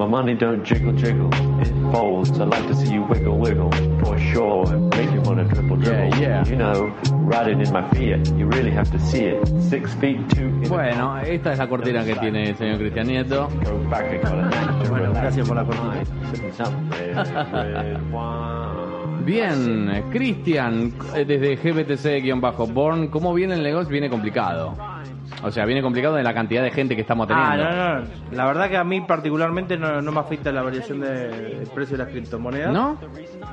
My money don't jiggle jiggle, it folds. I like to see you wiggle wiggle, for sure. Make you wanna triple dribble. Yeah, yeah. You know, riding in my Fiat, you really have to see it. Six feet two. Bueno, esta es la cortina que tiene el señor Cristian Nieto. And Bueno, gracias por la cortina. Bien, Cristian, eh, desde GBTC-Born, ¿cómo viene el negocio? Viene complicado. O sea, viene complicado de la cantidad de gente que estamos Ah, teniendo. no, no. La verdad que a mí particularmente no, no me afecta la variación del precio de las criptomonedas. ¿No?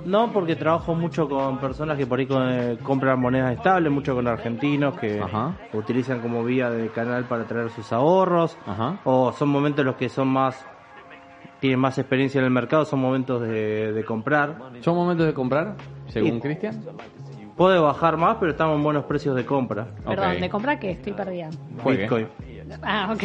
No, porque trabajo mucho con personas que por ahí co- eh, compran monedas estables, mucho con argentinos que Ajá. utilizan como vía de canal para traer sus ahorros. Ajá. O son momentos los que son más tienen más experiencia en el mercado, son momentos de, de comprar. ¿Son momentos de comprar, según Cristian? Puede bajar más, pero estamos en buenos precios de compra. Perdón, Ok. ¿de comprar qué? Estoy perdida. Juegue. Bitcoin. Ah, ok.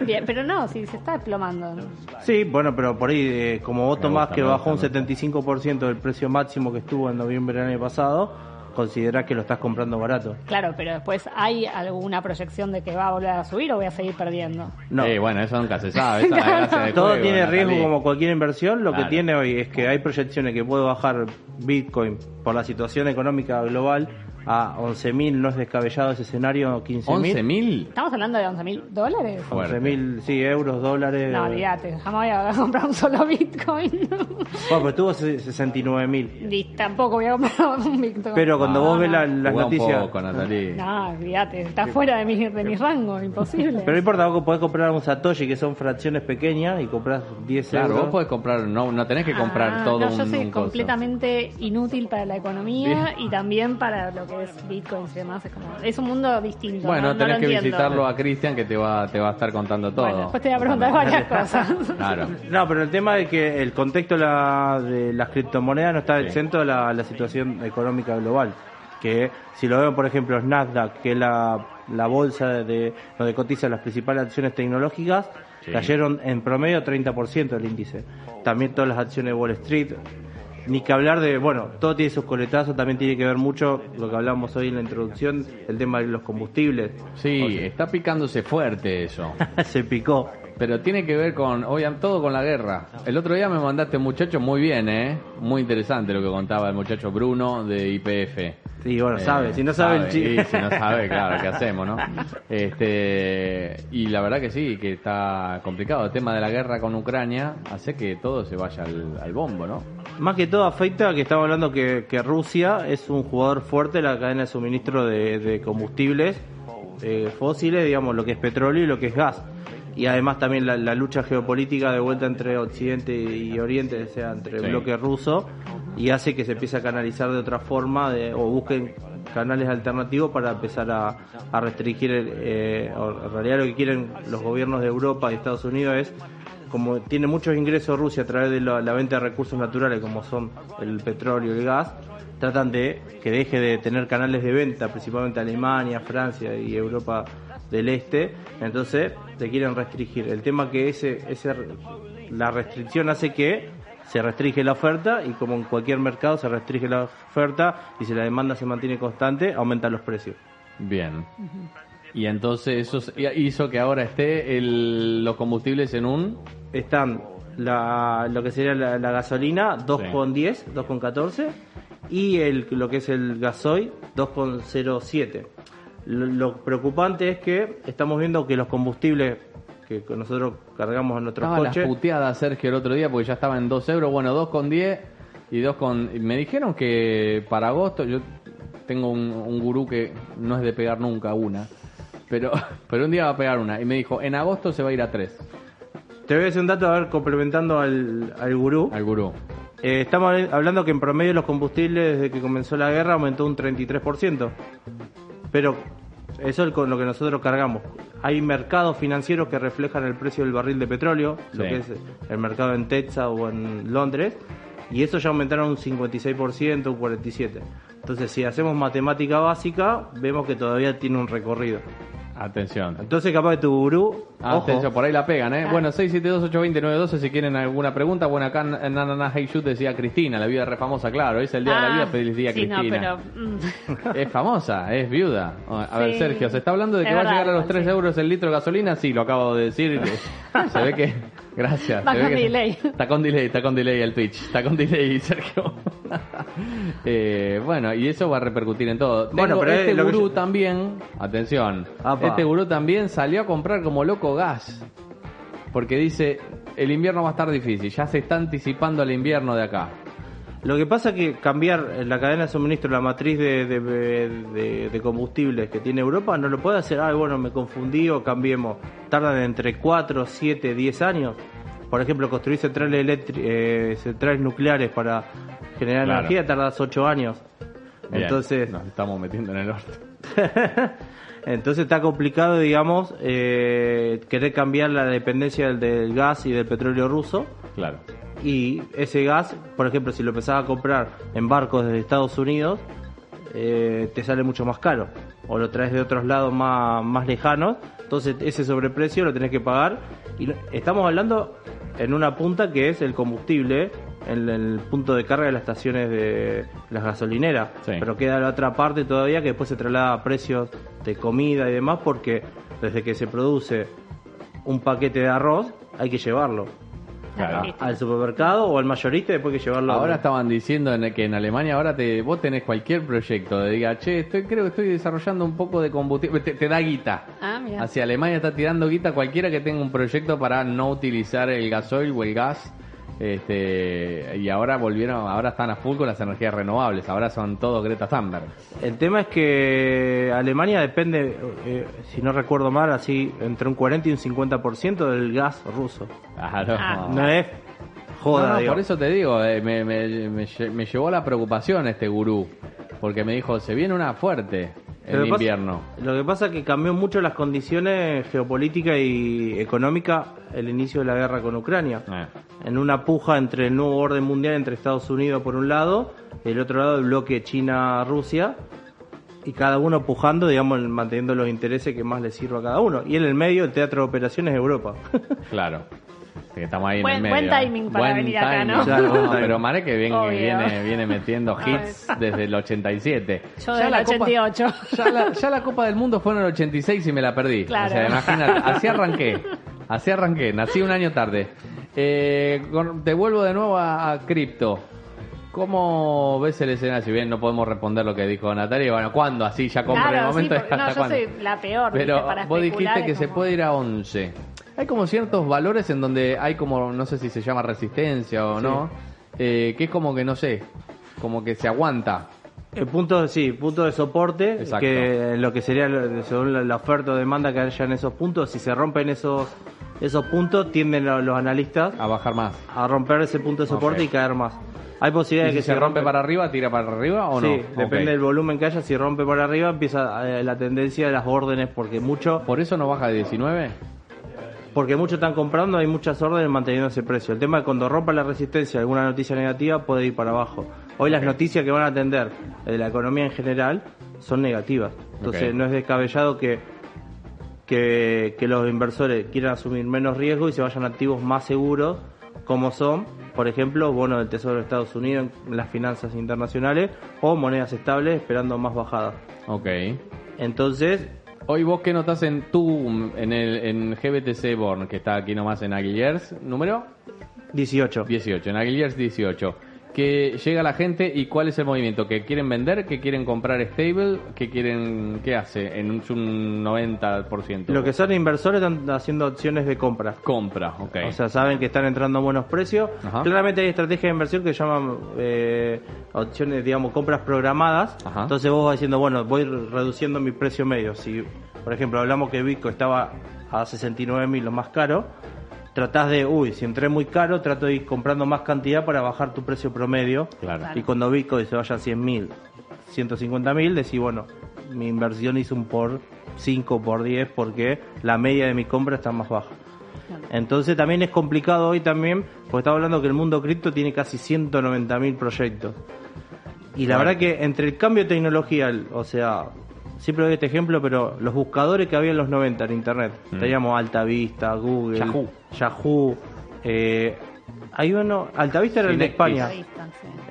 Bien, pero no, si se está desplomando. Sí, bueno, pero por ahí, eh, como vos Me tomás gusta, que me bajó un gusta, me 75% del precio máximo que estuvo en noviembre del año pasado, considerás que lo estás comprando barato. Claro, pero después hay alguna proyección de que va a volver a subir o voy a seguir perdiendo. No. Eh, bueno, eso nunca se sabe. Esa es la gracia del Todo juego, tiene riesgo Natalie. como cualquier inversión. Lo Claro. que tiene hoy es que hay proyecciones que puede bajar Bitcoin por la situación económica global a 11.000, no es descabellado ese escenario, 15.000. ¿11.000? ¿Estamos hablando de 11 mil dólares? Fuerte. 11.000, sí, euros, dólares. No, olvídate, jamás voy a comprar un solo Bitcoin. Bueno, pero tuvo 69.000. Ni tampoco voy a comprar un Bitcoin. Pero cuando vos ves la- Ah, las un noticias... poco. No, olvídate, está fuera de mi, de mi rango, imposible. Pero no importa, vos podés comprar un Satoshi que son fracciones pequeñas y compras 10 Claro, euros. vos podés comprar, no, no tenés que comprar Ah, todo no, un, yo soy un completamente inútil para la economía y también para lo que es Bitcoin y demás. Es, como, es un mundo distinto. Bueno, no, no tenés lo que entiendo. visitarlo a Cristian que te va, te va a estar contando todo. Bueno, después te voy a preguntar varias cosas. Claro. No, pero el tema es que el contexto de, la- de las criptomonedas no está Sí. exento de la, la situación económica global. Que si lo ven, por ejemplo, Nasdaq, que es la, la bolsa de donde cotizan las principales acciones tecnológicas, Sí. cayeron en promedio 30% del índice. También todas las acciones de Wall Street. Ni que hablar de, bueno, todo tiene sus coletazos, también tiene que ver mucho lo que hablamos hoy en la introducción, el tema de los combustibles. Sí, está picándose fuerte eso. Se picó. Pero tiene que ver con, oigan, todo con la guerra. El otro día me mandaste un muchacho muy bien, ¿eh? Muy interesante lo que contaba el muchacho Bruno de IPF. Sí, bueno, Eh, sabe, si no sabe, el sí, chi- si no sabe, claro, ¿qué hacemos, no? Este, y la verdad que sí, que está complicado. El tema de la guerra con Ucrania hace que todo se vaya al, al bombo, ¿no? Más que todo afecta que estamos hablando que, que Rusia es un jugador fuerte en la cadena de suministro de, de combustibles eh, fósiles, digamos, lo que es petróleo y lo que es gas. Y además también la, la lucha geopolítica de vuelta entre Occidente y Oriente, o sea, entre el Sí. bloque ruso, y hace que se empiece a canalizar de otra forma de- o busquen canales alternativos para empezar a, a restringir, el, eh, o en realidad lo que quieren los gobiernos de Europa y Estados Unidos es como tiene muchos ingresos Rusia a través de la, la venta de recursos naturales como son el petróleo y el gas, tratan de que deje de tener canales de venta, principalmente Alemania, Francia y Europa del Este, entonces te quieren restringir. El tema que ese, ese la restricción hace que se restringe la oferta y como en cualquier mercado se restringe la oferta y si la demanda se mantiene constante, aumentan los precios. Bien. Y entonces eso hizo que ahora esté el, los combustibles en un... están la, lo que sería la, la gasolina 2,10, 2,14 y el, lo que es el gasoil 2,07. Lo, lo preocupante es que estamos viendo que los combustibles que nosotros cargamos en nuestros Estaba las coches puteadas Sergio el otro día porque ya estaba en 2 euros, bueno, 2 con 10 y 2 con... Me dijeron que para agosto, yo tengo un, un gurú que no es de pegar nunca una, pero, pero un día va a pegar una y me dijo, en agosto se va a ir a 3 te voy a decir un dato a ver complementando al, al gurú. al gurú. Eh, estamos hablando que en promedio los combustibles desde que comenzó la guerra aumentó un 33%. Pero eso es con lo que nosotros cargamos. Hay mercados financieros que reflejan el precio del barril de petróleo, lo que es el mercado en Texas o en Londres, y eso ya aumentaron un 56%, un 47%. Entonces, si hacemos matemática básica, vemos que todavía tiene un recorrido. Atención. Entonces, capaz de tu gurú, Atención, ojo, por ahí la pegan, ¿eh? Bueno, 672-820-912 si quieren alguna pregunta. Bueno, acá en Nanana Hey Shoot decía Cristina, la vida re famosa, claro. Es el día de la Ah, vida, feliz día sí, no, Cristina. pero, mm, Es famosa, es viuda. A ver, Sí. Sergio, ¿se está hablando de que Es va a llegar a los igual, 3 sí. euros el litro de gasolina? Sí, lo acabo de decir. Se ve que Gracias. Ve con que- delay. Está con delay, está con delay el Twitch. Está con delay, Sergio. Eh, bueno, y eso va a repercutir en todo. Tengo Bueno, pero es este que gurú yo- también, atención, Apa. este gurú también salió a comprar como loco gas. Porque dice, el invierno va a estar difícil, ya se está anticipando el invierno de acá. Lo que pasa es que cambiar la cadena de suministro, la matriz de, de, de- de combustibles que tiene Europa, no lo puede hacer, ay, bueno, me confundí o cambiemos. Tardan entre 4, 7, 10 años. Por ejemplo, construir centrales, eh, centrales nucleares para generar Claro. energía tardas 8 años. Bien, Entonces, nos estamos metiendo en el orto. entonces está complicado, digamos, eh, querer cambiar la dependencia del, del gas y del petróleo ruso. Claro. Y ese gas, por ejemplo, si lo empezás a comprar en barcos desde Estados Unidos, eh, te sale mucho más caro. O lo traes de otros lados más, más lejanos. Entonces ese sobreprecio lo tenés que pagar. Y estamos hablando en una punta que es el combustible, en el punto de carga de las estaciones de las gasolineras. Sí. Pero queda la otra parte todavía que después se traslada a precios de comida y demás porque desde que se produce un paquete de arroz hay que llevarlo Claro. Al supermercado o al mayorista y después hay que llevarlo Ahora a... estaban diciendo en- que en Alemania ahora te, vos tenés cualquier proyecto de diga, che, estoy, creo que estoy desarrollando un poco de combustible, te, te da guita. Ah, mira. Hacia Alemania está tirando guita cualquiera que tenga un proyecto para no utilizar el gasoil o el gas. Este, y ahora volvieron, ahora están a full con las energías renovables, ahora son todo Greta Thunberg. El tema es que Alemania depende, eh, si no recuerdo mal, así entre un 40 y un 50% del gas ruso. Claro. Ah, No es joda, No, no, digo. por eso te digo, eh, me, me, me, lle- me llevó la preocupación este gurú, porque me dijo, se viene una fuerte Lo en pasa- invierno. lo que pasa es que cambió mucho las condiciones geopolíticas y económicas el inicio de la guerra con Ucrania. Eh, En una puja entre el nuevo orden mundial entre Estados Unidos por un lado y el otro lado el bloque China-Rusia. Y cada uno pujando, digamos, manteniendo los intereses que más les sirva a cada uno. Y en el medio el teatro de operaciones es Europa. claro. Que estamos ahí Buen- en el buen medio. timing para venir acá, timing. ¿no? Claro, buen timing. pero Mare que viene, viene, viene metiendo hits desde el 87. Yo Ya del la Copa- 88. ya, la, ya la Copa del Mundo fue en el 86 y me la perdí. Claro. O sea, imagínate, así arranqué. Así arranqué, nací un año tarde. Eh, te vuelvo de nuevo a, a cripto. ¿Cómo ves el escenario? Si bien no podemos responder lo que dijo Natalia, bueno, ¿cuándo? Así ya compra en el Claro, sí, momento. porque- no, ¿hasta yo cuándo? soy la peor. ¿viste? Pero para vos dijiste que se puede ir a 11. Hay como ciertos valores en donde hay como, no sé si se llama resistencia o Sí. no, eh, que es como que, no sé, como que se aguanta. El punto, sí, punto de soporte, Exacto. que lo que sería según la- la oferta o demanda que haya en esos puntos, si se rompen esos esos puntos, tienden lo- los analistas A bajar más. a romper ese punto de soporte y caer más. Hay ¿Y posibilidades si de que se rompe para arriba, tira para arriba o no? Sí, depende Ok. del volumen que haya. Si rompe para arriba, empieza eh, la tendencia de las órdenes, porque mucho, ¿Por eso no baja de 19? porque muchos están comprando, hay muchas órdenes manteniendo ese precio. El tema es que cuando rompa la resistencia, alguna noticia negativa puede ir para abajo. Hoy las noticias que van a atender de la economía en general son negativas. Entonces no es descabellado que, que, que los inversores quieran asumir menos riesgo y se vayan a activos más seguros, como son, por ejemplo, bonos del Tesoro de Estados Unidos en las finanzas internacionales o monedas estables esperando más bajadas. Ok. Entonces, Hoy vos qué notás en tu, en el en GBTC Born, que está aquí nomás en Aguilers, número 18. 18, en Aguilers 18. Que llega la gente y cuál es el movimiento, que quieren vender, que quieren comprar stable, que quieren, ¿qué hace? En un, un 90%. Lo que son inversores están haciendo opciones de compra. compra, ok. O sea, saben que están entrando a buenos precios. Ajá. Claramente hay estrategias de inversión que llaman eh, opciones, digamos, compras programadas. Ajá. Entonces vos vas diciendo, bueno, voy reduciendo mi precio medio. Si, por ejemplo, hablamos que Bitcoin estaba a 69 mil, lo más caro, tratás de, uy, si entré muy caro, trato de ir comprando más cantidad para bajar tu precio promedio. Claro. Y cuando Bitcoin se vaya a 100 mil, 150 mil, decís, bueno, mi inversión hizo un por 5, por 10, porque la media de mi compra está más baja. Entonces también es complicado hoy también, porque estamos hablando que el mundo cripto tiene casi 190 mil proyectos. Y la verdad que entre el cambio de tecnología, o sea, siempre doy este ejemplo, pero los buscadores que había en los 90 en internet, Mm. teníamos Altavista, Google, Yahoo. Yahoo, eh, hay uno, Altavista era el de. España.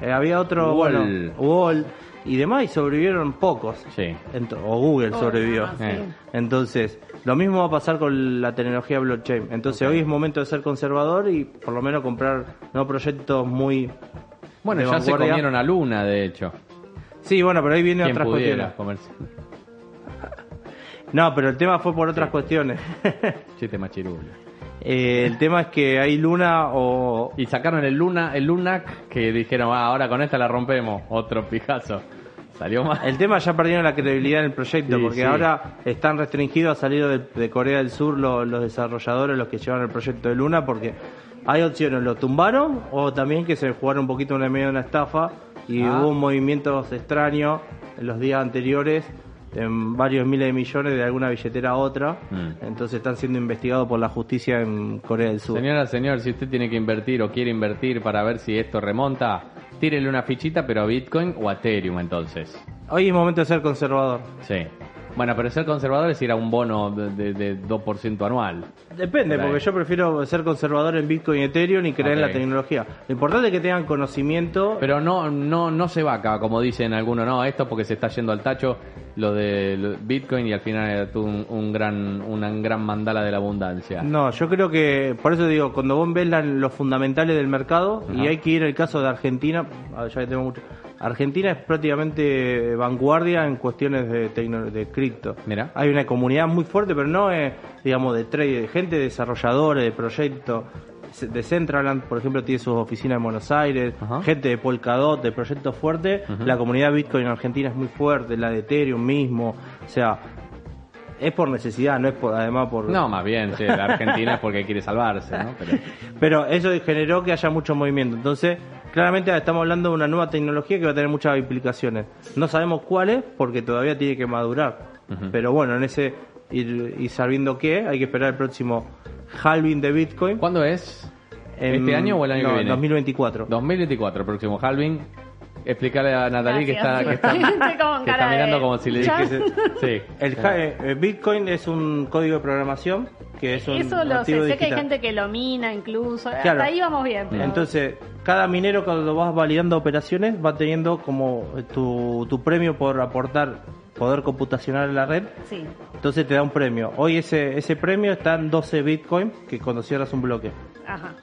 Eh, había otro, Wall. bueno, Wall. y demás y sobrevivieron pocos. Sí. Ent- o Google Oh, sobrevivió. ah, sí. Eh. Entonces, lo mismo va a pasar con la tecnología blockchain. Entonces, hoy es momento de ser conservador y por lo menos comprar no proyectos muy... Bueno, ya se comieron a Luna, de hecho. Sí, bueno, pero ahí vienen ¿Quién otras pudiera cuestiones. comerse? No, pero el tema fue por otras Sí. cuestiones. Chiste machirulo. Eh, el tema es que hay Luna o... Y sacaron el Luna, el Lunac, que dijeron, ah, ahora con esta la rompemos. Otro pijazo. Salió mal. El tema ya perdieron la credibilidad en el proyecto Sí, porque sí. ahora están restringidos a salir de, de Corea del Sur los, los desarrolladores, los que llevan el proyecto de Luna, porque hay opciones, lo tumbaron o también que se jugaron un poquito en el medio de una estafa y Ah. hubo movimientos extraños en los días anteriores en varios miles de millones de alguna billetera a otra, Mm. entonces están siendo investigados por la justicia en Corea del Sur. Señora, señor, si usted tiene que invertir o quiere invertir para ver si esto remonta, tírele una fichita, pero a Bitcoin o a Ethereum entonces. Hoy es momento de ser conservador. Sí. Bueno, pero ser conservador es ir a un bono de, de, de 2% anual. Depende, Por porque yo prefiero ser conservador en Bitcoin y Ethereum y creer en la tecnología. Lo importante es que tengan conocimiento. Pero no, no, no se vaca, como dicen algunos, no, esto porque se está yendo al tacho lo de Bitcoin y al final todo un, un gran, una gran mandala de la abundancia. No, yo creo que, por eso digo, cuando vos ves la- los fundamentales del mercado, y hay que ir al caso de Argentina, ah, ya que tengo mucho. Argentina es prácticamente vanguardia en cuestiones de, de cripto. Mira. Hay una comunidad muy fuerte, pero no es, digamos, de trade, de gente desarrolladores, de proyectos. De Centraland, por ejemplo, tiene sus oficinas en Buenos Aires, Ajá. gente de Polkadot, de proyectos fuertes. La comunidad Bitcoin en Argentina es muy fuerte, la de Ethereum mismo. O sea, es por necesidad, no es por, además por. No, más bien, sí, la Argentina es porque quiere salvarse, ¿no? Pero, Pero eso generó que haya mucho movimiento. Entonces, claramente estamos hablando de una nueva tecnología que va a tener muchas implicaciones. No sabemos cuáles porque todavía tiene que madurar. Pero bueno, en ese ir, ir sabiendo qué, hay que esperar el próximo halving de Bitcoin. ¿Cuándo es? En- ¿Este año o el año no, que viene? 2024. 2024, próximo halving. Explicarle a Natalie que está, que Gracias. está, Estoy con que está cara de- mirando como si le dijese. Sí. El eh, Bitcoin es un código de programación que es un Eso lo sé, sé que hay gente que lo mina incluso. Claro. Hasta ahí vamos bien. pero- Entonces, cada minero cuando vas validando operaciones va teniendo como tu, tu premio por aportar poder computacional a la red. Sí. Entonces te da un premio. Hoy ese, ese premio está en 12 Bitcoin, que cuando cierras un bloque. Ajá.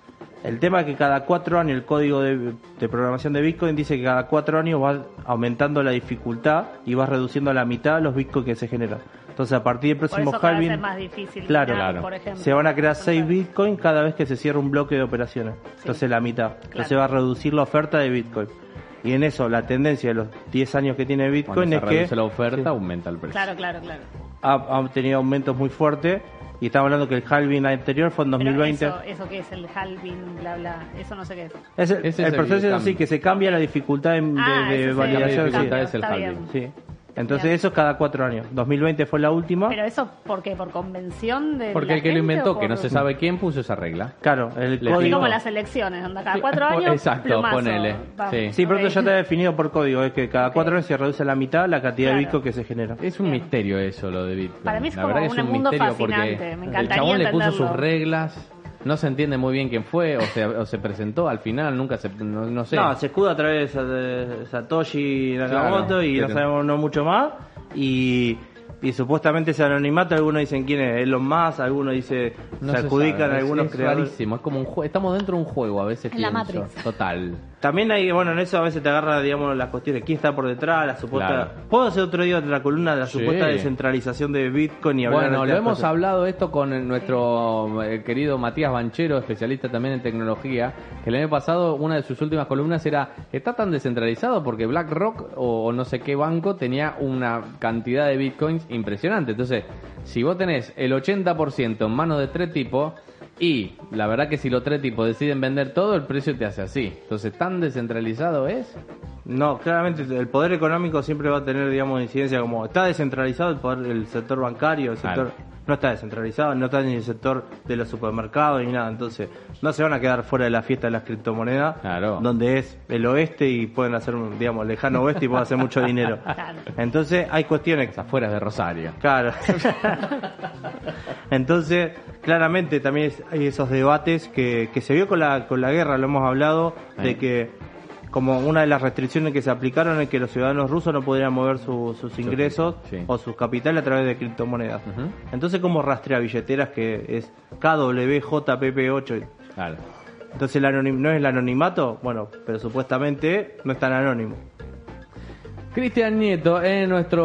El tema es que cada cuatro años el código de, de programación de Bitcoin dice que cada cuatro años va aumentando la dificultad y vas reduciendo a la mitad los Bitcoin que se generan. Entonces a partir del Por próximo halving es más difícil. Claro. minar, Claro. Por ejemplo. se van a crear 6 Bitcoin cada vez que se cierra un bloque de operaciones. Entonces la mitad. Entonces va a reducir la oferta de Bitcoin. Y en eso la tendencia de los 10 años que tiene Cuando Bitcoin se es que reduce la oferta, Sí. aumenta el precio. Claro, claro, claro. ha, ha tenido aumentos muy fuertes. Y estamos hablando que el halving anterior fue en Pero 2020. Eso, eso que es el halving, bla, bla. Eso no sé qué es. Es el, proceso es así, que se cambia la dificultad de, Ah, de validación. La sí. dificultad cambio, es el está halving. bien. Sí. Entonces Bien. eso es cada cuatro años. 2020 fue la última. Pero eso, ¿por qué? ¿Por convención de Porque la el que lo gente inventó, o que no se sabe quién, puso esa regla. claro, el Le Así código... como las elecciones, anda cada cuatro años. exacto, plumazo. ponele. Vamos. Sí. Sí, pronto Ok. ya está definido por código, es que cada cuatro años se reduce a la mitad la cantidad Claro. de Bitcoin que se genera. Es un Bien. misterio eso, lo de Bitcoin. Para mí es la como verdad que es un un mundo misterio fascinante, porque me el encantaría chabón le puso sus reglas, no se entiende muy bien quién fue, o se, o se presentó al final, nunca se, no, no sé. No, se escuda a través de Satoshi Nakamoto Claro, y no sabemos no mucho más. Y, y supuestamente ese anonimato, algunos dicen quién es Elon Musk, algunos dicen, No se se adjudican sabe, a es- algunos es creadores. rarísimo, es como un juego, estamos dentro de un juego a veces En la. Matrix. Total. También hay, bueno, en eso a veces te agarra, digamos, las cuestiones, quién está por detrás, la supuesta... Claro. Puedo hacer otro día la columna de la Sí. supuesta descentralización de Bitcoin y hablar Bueno, de lo hemos cosas. hablado esto con nuestro eh, querido Matías Banchero, especialista también en tecnología, que el año pasado una de sus últimas columnas era, está tan descentralizado porque BlackRock o no sé qué banco tenía una cantidad de bitcoins impresionante. Entonces, si vos tenés el 80% en manos de tres tipos, y la verdad que si los tres tipos deciden vender todo, el precio te hace así. Entonces, ¿tan descentralizado es? No, claramente el poder económico siempre va a tener, digamos, incidencia como está descentralizado el poder, el sector bancario, el Claro. No está descentralizado, no está ni el sector de los supermercados ni nada, entonces no se van a quedar fuera de la fiesta de las criptomonedas, Claro. donde es el oeste y pueden hacer, un, digamos, lejano oeste y pueden hacer mucho dinero. Claro. Entonces hay cuestiones Afuera de Rosario. Claro. Entonces, claramente también hay esos debates que, que se vio con la, con la guerra, lo hemos hablado, de que como una de las restricciones que se aplicaron es que los ciudadanos rusos no podrían mover su- sus ingresos sí. o sus capitales a través de criptomonedas. Entonces, ¿cómo rastrea billeteras que es KWJPP8? Claro. Entonces, el anonim- ¿no es el anonimato? Bueno, pero supuestamente no es tan anónimo. Cristian Nieto es nuestro,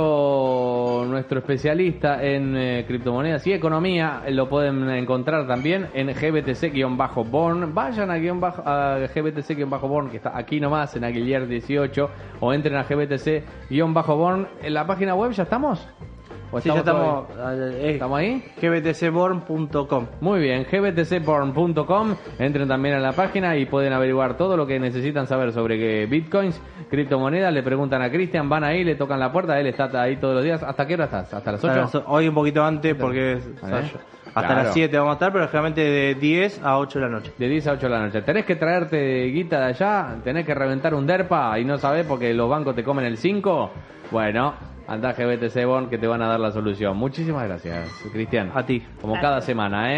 nuestro especialista en eh, criptomonedas y economía. Lo pueden encontrar también en GBTC-Born. Vayan a, guion a GBTC-Born, que está aquí nomás en Aguilier 18, o entren a GBTC-Born. ¿En la página web ya estamos? ¿O Sí, ya todavía? estamos, eh, ¿Estamos ahí? gbtcborn.com. Muy bien, gbtcborn.com. Entren también a la página y pueden averiguar todo lo que necesitan saber sobre que bitcoins, criptomonedas. Le preguntan a Cristian, van ahí, le tocan la puerta, él está ahí todos los días. ¿Hasta qué hora estás? ¿Hasta las 8? Hasta las- Hoy un poquito antes porque es- Ah, hasta Claro. las 7 vamos a estar, pero generalmente de 10 a 8 de la noche. De 10 a 8 de la noche. Tenés que traerte guita de allá, tenés que reventar un DERPA y no sabés porque los bancos te comen el 5. Bueno, andá a GBTC Born que te van a dar la solución. Muchísimas gracias, Cristian. A ti. Como Gracias. cada semana, ¿eh?